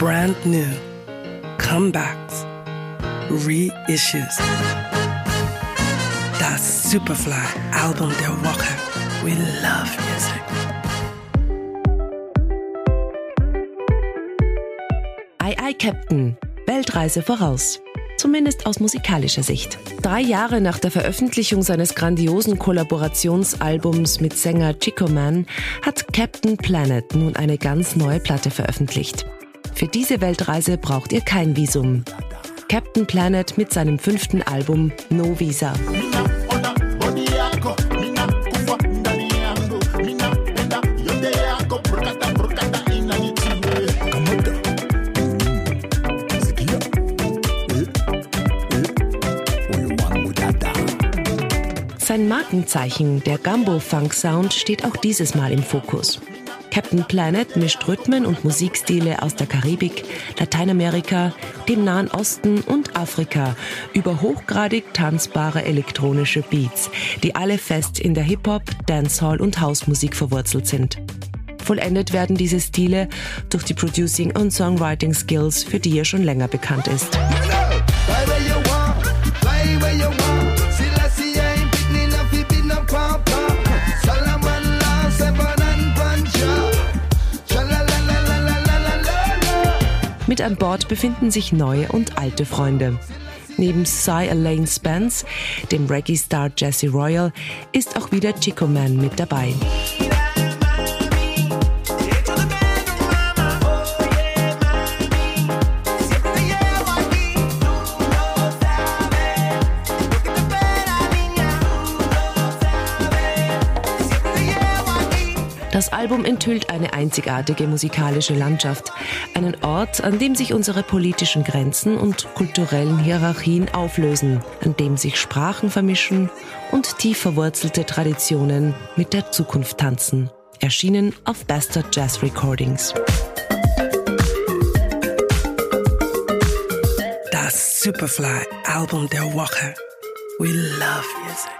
brand new, comebacks, reissues. Das Superfly-Album der Woche. We love music. Ei, ei, Captain. Weltreise voraus. Zumindest aus musikalischer Sicht. Drei Jahre nach der Veröffentlichung seines grandiosen Kollaborationsalbums mit Sänger Chico Man hat Captain Planet nun eine ganz neue Platte veröffentlicht. Für diese Weltreise braucht ihr kein Visum. Captain Planet mit seinem fünften Album No Visa. Sein Markenzeichen, der Gumbo-Funk-Sound, steht auch dieses Mal im Fokus. Captain Planet mischt Rhythmen und Musikstile aus der Karibik, Lateinamerika, dem Nahen Osten und Afrika über hochgradig tanzbare elektronische Beats, die alle fest in der Hip-Hop, Dancehall und Hausmusik verwurzelt sind. Vollendet werden diese Stile durch die Producing- und Songwriting-Skills, für die er schon länger bekannt ist. Mit an Bord befinden sich neue und alte Freunde. Neben Cy Elaine Spence, dem Reggae-Star Jesse Royal, ist auch wieder Chico Man mit dabei. Das Album enthüllt eine einzigartige musikalische Landschaft, einen Ort, an dem sich unsere politischen Grenzen und kulturellen Hierarchien auflösen, an dem sich Sprachen vermischen und tief verwurzelte Traditionen mit der Zukunft tanzen. Erschienen auf Bastard Jazz Recordings. Das Superfly-Album der Woche. We love music.